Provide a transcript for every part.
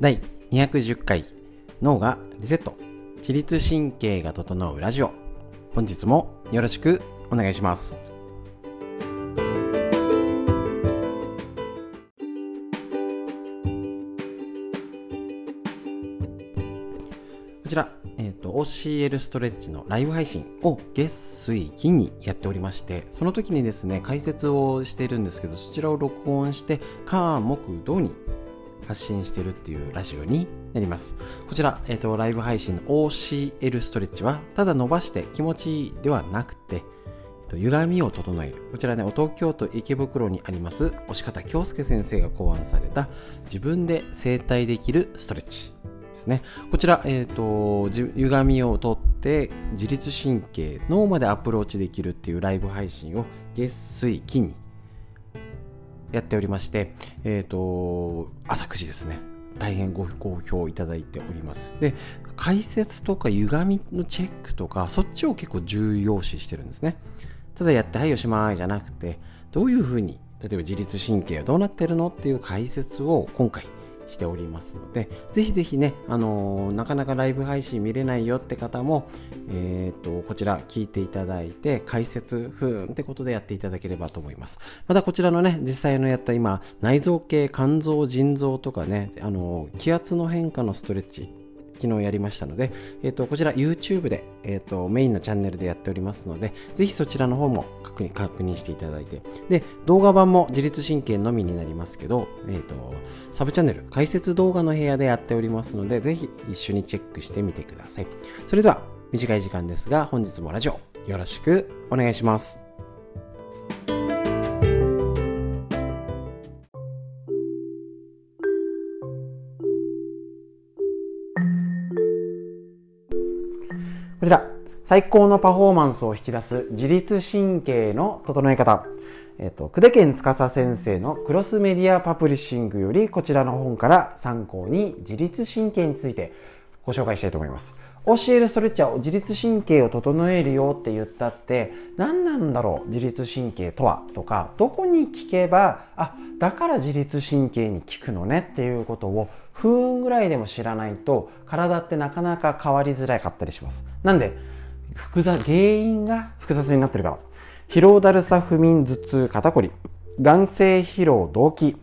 第210回脳がリセット。自律神経が整うラジオ。本日もよろしくお願いします。こちら、えーと、OCL ストレッチのライブ配信を月水金にやっておりましてその時にですね解説をしているんですけどそちらを録音して火木土に発信してるっていうラジオになります。こちら、えっ、ー、と、ライブ配信の OCL ストレッチは、ただ伸ばして気持ちいいではなくて、歪みを整える。こちらね、東京都池袋にあります、押方京介先生が考案された、自分で整体できるストレッチですね。こちら、えっ、ー、と、歪みをとって、自律神経、脳までアプローチできるっていうライブ配信を月水金にやっておりまして、えっ、ー、と、朝9時ですね。大変ご好評いただいております。で、解説とか歪みのチェックとか、そっちを結構重要視してるんですね。ただやってはいおしまいじゃなくて、どういうふうに、例えば自律神経はどうなってるのっていう解説を今回しておりますので、ぜひぜひね、あのー、なかなかライブ配信見れないよって方も、えっ、と、こちら聞いていただいて、解説、ふーんってことでやっていただければと思います。またこちらのね、実際のやった今、内臓系、肝臓、腎臓とかね、あのー、気圧の変化のストレッチ、昨日やりましたので、えーと、こちら YouTube で、えーと、メインのチャンネルでやっておりますので、ぜひそちらの方も確認確認していただいて、で、動画版も自律神経のみになりますけど、えーと、サブチャンネル、解説動画の部屋でやっておりますので、ぜひ一緒にチェックしてみてください。それでは、短い時間ですが、本日もラジオよろしくお願いします。最高のパフォーマンスを引き出す自律神経の整え方。えっ、と、久手健司先生のクロスメディアパブリッシングよりこちらの本から参考に自律神経についてご紹介したいと思います。教えるストレッチャーを自律神経を整えるよって言ったって何なんだろう自律神経とは？とかどこに聞けばあだから自律神経に効くのね？っていうことを不運ぐらいでも知らないと体ってなかなか変わりづらかったりします。なんで、複雑、原因が複雑になってるから。疲労だるさ不眠頭痛肩こり、眼性疲労動悸、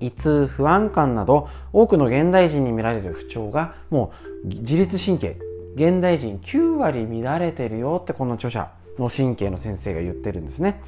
胃痛不安感など多くの現代人に見られる不調がもう自律神経。現代人9割乱れてるよってこの著者の神経の先生が言ってるんですね。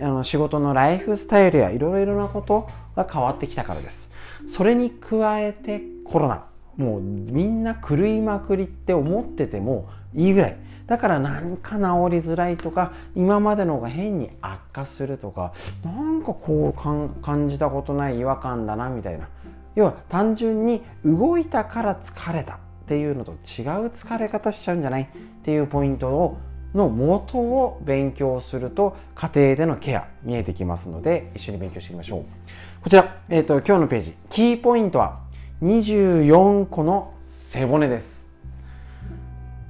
あの仕事のライフスタイルやいろいろなことが変わってきたからです。それに加えてコロナ。もうみんな狂いまくりって思っててもいいぐらいだから何か治りづらいとか今までのが変に悪化するとかなんかこう感じたことない違和感だなみたいな。要は単純に動いたから疲れたっていうのと違う疲れ方しちゃうんじゃないっていうポイントをの元を勉強すると家庭でのケア見えてきますので一緒に勉強していきましょう。こちら、えーと、今日のページ。キーポイントは24個の背骨です。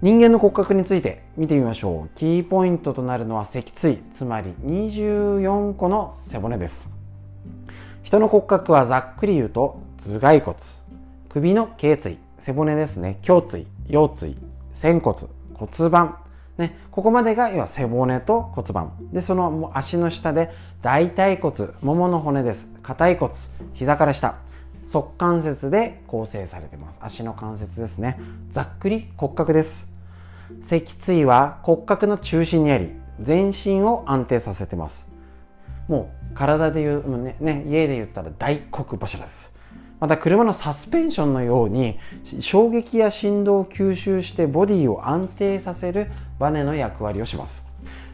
人間の骨格について見てみましょう。キーポイントとなるのは脊椎つまり24個の背骨です。人の骨格はざっくり言うと頭蓋骨。首の頸椎背骨ですね。胸椎腰椎仙骨骨盤。ね、ここまでが要は背骨と骨盤。でその足の下で大腿骨ももの骨です。硬い骨膝から下。側関節で構成されてます。足の関節ですね。ざっくり骨格です。脊椎は骨格の中心にあり全身を安定させてます。もう体で言うねね家で言ったら大黒柱です。また車のサスペンションのように衝撃や振動を吸収してボディを安定させるバネの役割をします。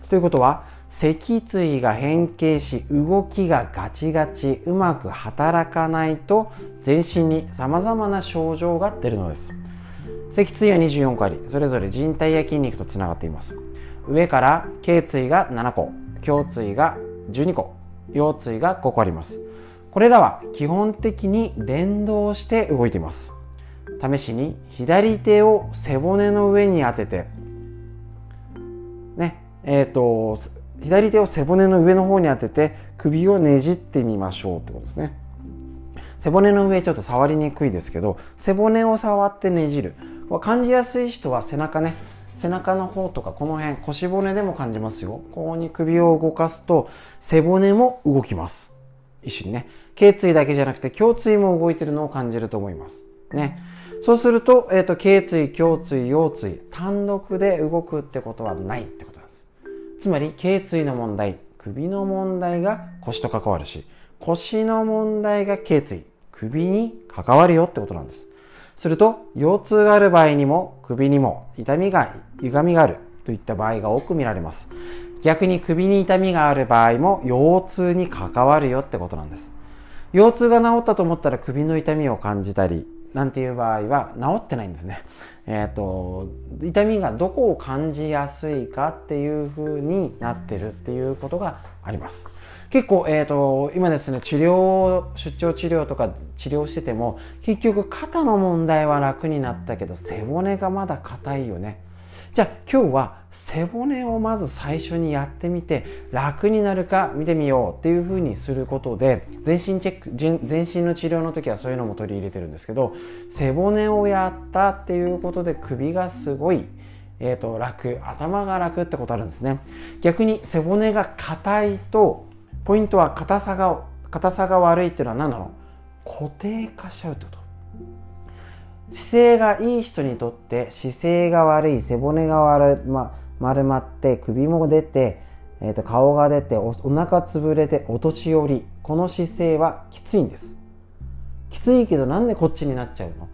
ということは脊椎が変形し動きがガチガチうまく働かないと全身にさまざまな症状が出るのです。脊椎は24個ありそれぞれ人体や筋肉とつながっています。上から頸椎が7個胸椎が12個腰椎が5個あります。これらは基本的に連動して動いています。試しに左手を背骨の上に当ててねえっ、ー、と左手を背骨の上の方に当てて首をねじってみましょうってことですね。背骨の上ちょっと触りにくいですけど背骨を触ってねじる。感じやすい人は背中ね。背中の方とかこの辺腰骨でも感じますよ。ここに首を動かすと背骨も動きます。一緒にね。頸椎だけじゃなくて胸椎も動いてるのを感じると思います。ね。そうすると,、えーと、頸椎胸椎腰椎単独で動くってことはないってことなんです。つまり頸椎の問題首の問題が腰と関わるし腰の問題が頸椎。首に関わるよってことなんですすると腰痛がある場合にも首にも痛みが歪みがあるといった場合が多く見られます逆に首に痛みがある場合も腰痛に関わるよってことなんです腰痛が治ったと思ったら首の痛みを感じたりなんていう場合は治ってないんですね。えっ、ー、と痛みがどこを感じやすいかっていう風になってるっていうことがあります。結構、えーと、今ですね治療出張治療とか治療してても結局肩の問題は楽になったけど背骨がまだ硬いよね。じゃあ今日は背骨をまず最初にやってみて楽になるか見てみようっていうふうにすることで全身チェック全身の治療の時はそういうのも取り入れてるんですけど背骨をやったっていうことで首がすごいえーと、楽頭が楽ってことあるんですね。逆に背骨が硬いとポイントは硬さが硬さが悪いっていうのは何なの固定化しちゃうってこと。姿勢がいい人にとって姿勢が悪い背骨が悪、ま、丸まって首も出て、えー、と顔が出ておお腹潰れてお年寄り。この姿勢はきついんです。きついけどなんでこっちになっちゃうの？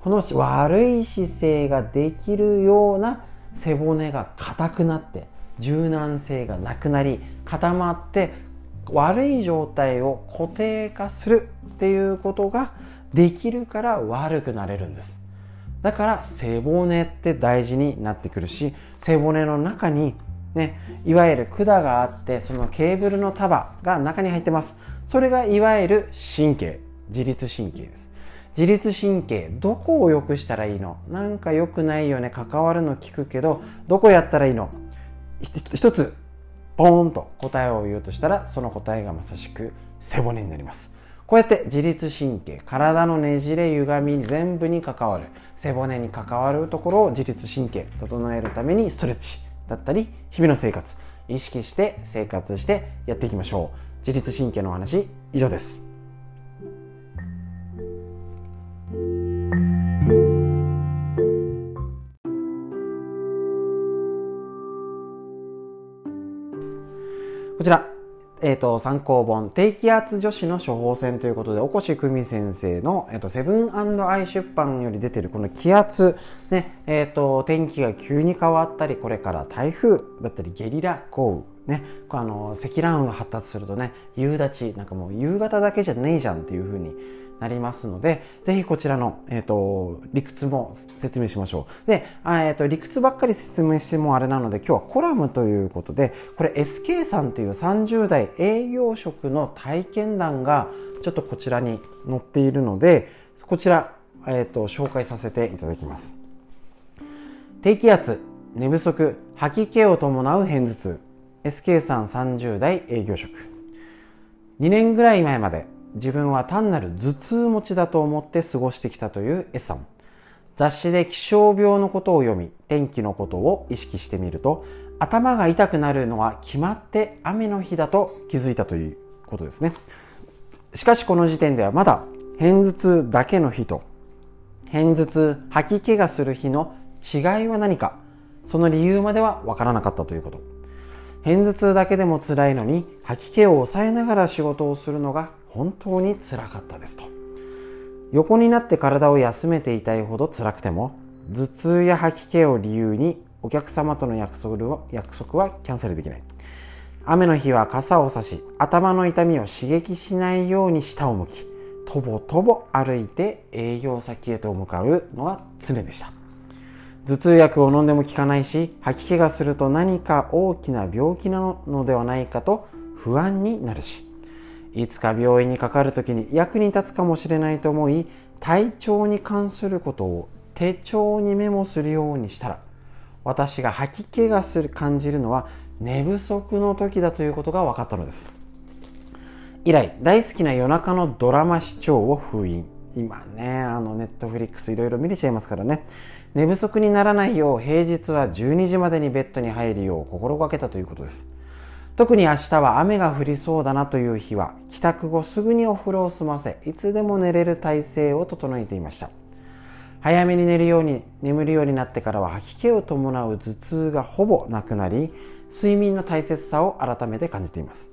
この悪い姿勢ができるような背骨が硬くなって柔軟性がなくなり固まって悪い状態を固定化するっていうことができるから悪くなれるんです。だから背骨って大事になってくるし背骨の中にねいわゆる管があってそのケーブルの束が中に入ってます。それがいわゆる神経自律神経です。自律神経どこを良くしたらいいの？なんか良くないよね関わるの聞くけどどこやったらいいの？一つポーンと答えを言うとしたらその答えがまさしく背骨になります。こうやって自律神経体のねじれ歪み全部に関わる背骨に関わるところを自律神経整えるためにストレッチだったり日々の生活意識して生活してやっていきましょう。自律神経のお話以上です。こちらえーと、参考本低気圧女子の処方箋ということでお越久美先生の、えーと、セブンアイ出版より出てるこの気圧、ねえーと、天気が急に変わったりこれから台風だったりゲリラ豪雨、ね、あの積乱雲が発達するとね夕立なんかもう夕方だけじゃねえじゃんっていう風になりますので、ぜひこちらの、えーと、理屈も説明しましょう。で、えーと、理屈ばっかり説明してもあれなので、今日はコラムということで、これ SK さんという30代営業職の体験談がちょっとこちらに載っているので、こちら、えーと、と紹介させていただきます。低気圧、寝不足、吐き気を伴う片頭痛。SK さん30代営業職。2年ぐらい前まで自分は単なる頭痛持ちだと思って過ごしてきたという S さん雑誌で気象病のことを読み天気のことを意識してみると頭が痛くなるのは決まって雨の日だと気づいたということですね。しかしこの時点ではまだ片頭痛だけの日と片頭痛吐き気がする日の違いは何かその理由まではわからなかったということ。片頭痛だけでも辛いのに吐き気を抑えながら仕事をするのが本当につらかったですと。横になって体を休めていたいほど辛くても頭痛や吐き気を理由にお客様との約束は約束はキャンセルできない。雨の日は傘を差し頭の痛みを刺激しないように下を向きとぼとぼ歩いて営業先へと向かうのが常でした。頭痛薬を飲んでも効かないし吐き気がすると何か大きな病気なのではないかと不安になるしいつか病院にかかる時に役に立つかもしれないと思い体調に関することを手帳にメモするようにしたら私が吐き気がする感じるのは寝不足の時だということが分かったのです。以来大好きな夜中のドラマ視聴を封印。今ねあのネットフリックスいろいろ見れちゃいますからね。寝不足にならないよう平日は12時までにベッドに入るよう心がけたということです。特に明日は雨が降りそうだなという日は帰宅後すぐにお風呂を済ませいつでも寝れる体勢を整えていました。早めに寝るように眠るようになってからは吐き気を伴う頭痛がほぼなくなり睡眠の大切さを改めて感じています。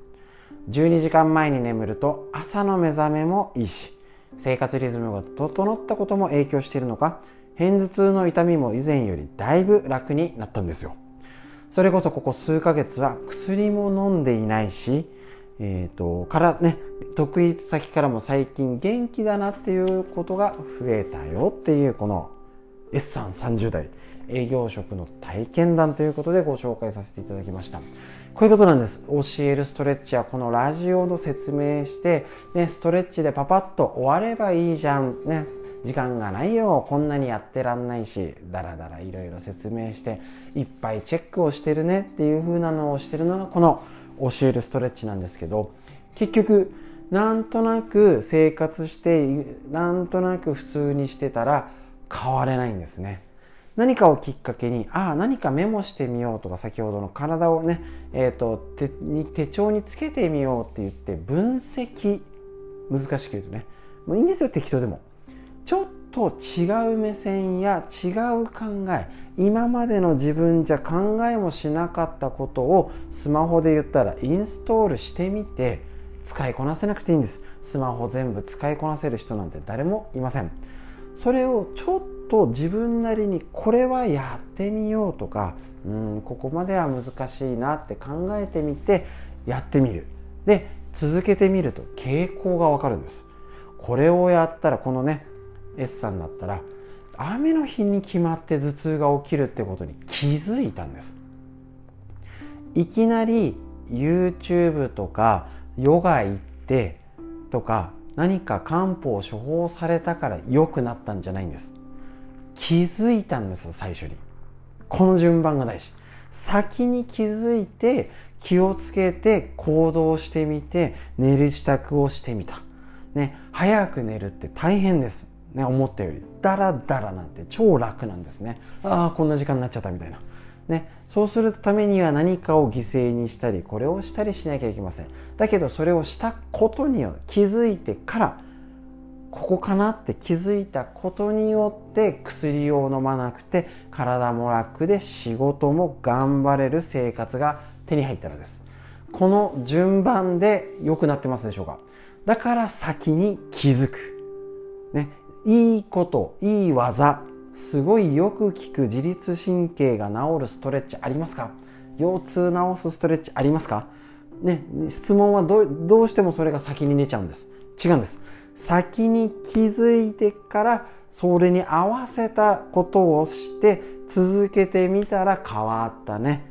12時間前に眠ると朝の目覚めもいいし生活リズムが整ったことも影響しているのか片頭痛の痛みも以前よりだいぶ楽になったんですよ。それこそここ数ヶ月は薬も飲んでいないしえーと、からね得意先からも最近元気だなっていうことが増えたよっていうこの S さん30代営業職の体験談ということでご紹介させていただきました。こういうことなんです。教えるストレッチはこのラジオの説明して、ね、ストレッチでパパッと終わればいいじゃん。ね時間がないよ。こんなにやってらんないし。だらだらいろいろ説明していっぱいチェックをしてるねっていう風なのをしてるのがこの教えるストレッチなんですけど結局なんとなく生活してなんとなく普通にしてたら変われないんですね。何かをきっかけにああ何かメモしてみようとか先ほどの体をね、えーと、手に手帳につけてみようって言って分析。難しく言うとね。もういいんですよ適当でも。ちょっと違う目線や違う考え今までの自分じゃ考えもしなかったことをスマホで言ったらインストールしてみて使いこなせなくていいんです。スマホ全部使いこなせる人なんて誰もいません。それをちょっと自分なりにこれはやってみようとかうんここまでは難しいなって考えてみてやってみる。で続けてみると傾向がわかるんです。これをやったらこのね S さんだったら雨の日に決まって頭痛が起きるってことに気づいたんです。いきなり YouTube とかヨガ行ってとか何か漢方を処方されたから良くなったんじゃないんです。気づいたんです最初に。この順番が大事。先に気づいて気をつけて行動してみて寝る支度をしてみた。ね早く寝るって大変です。ね、思ったよりダラダラなんて超楽なんですね。ああこんな時間になっちゃったみたいな、ね、そうするためには何かを犠牲にしたりこれをしたりしなきゃいけません。だけどそれをしたことによって気づいてからここかなって気づいたことによって薬を飲まなくて体も楽で仕事も頑張れる生活が手に入ったのです。この順番で良くなってますでしょうか。だから先に気づく、いいこといい技すごいよく効く自律神経が治るストレッチありますか？腰痛治すストレッチありますか？ね質問はどうしてもそれが先に出ちゃうんです。違うんです。先に気づいてからそれに合わせたことをして続けてみたら変わったね。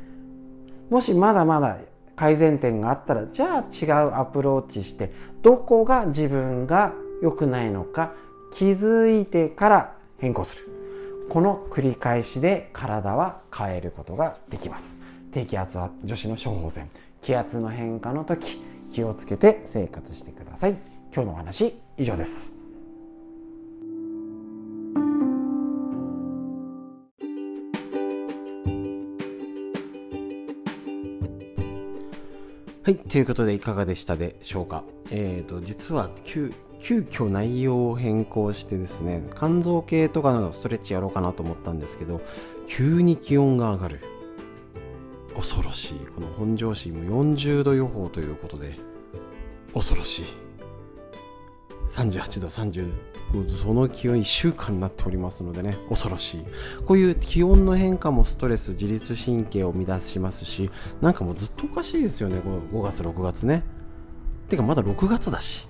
もしまだまだ改善点があったらじゃあ違うアプローチしてどこが自分が良くないのか気づいてから変更する。この繰り返しで体は変えることができます。低気圧は女子の処方箋気圧の変化の時気をつけて生活してください。今日のお話以上です。はい、ということでいかがでしたでしょうか。えっ、ー、と、実は急遽内容を変更してですね、肝臓系とかのストレッチやろうかなと思ったんですけど、急に気温が上がる。恐ろしい。この本庄市も40度予報ということで、恐ろしい。38度、30度、その気温1週間になっておりますのでね、恐ろしい。こういう気温の変化もストレス、自律神経を乱しますし、なんかもうずっとおかしいですよね、この5月、6月ね。てかまだ6月だし。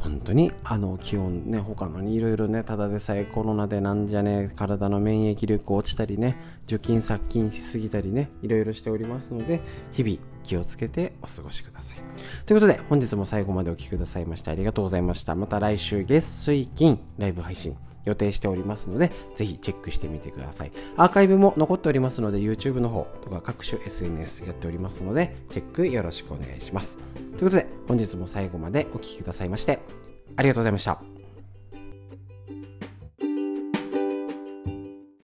本当にあの気温ね他のにいろいろねただでさえコロナでなんじゃねえ体の免疫力落ちたりね除菌殺菌しすぎたりねいろいろしておりますので日々気をつけてお過ごしください。ということで、本日も最後までお聴きくださいましてありがとうございました。また来週月水金ライブ配信予定しておりますので、ぜひチェックしてみてください。アーカイブも残っておりますので、YouTube の方とか各種 SNS やっておりますので、チェックよろしくお願いします。ということで、本日も最後までお聴きくださいまして、ありがとうございました。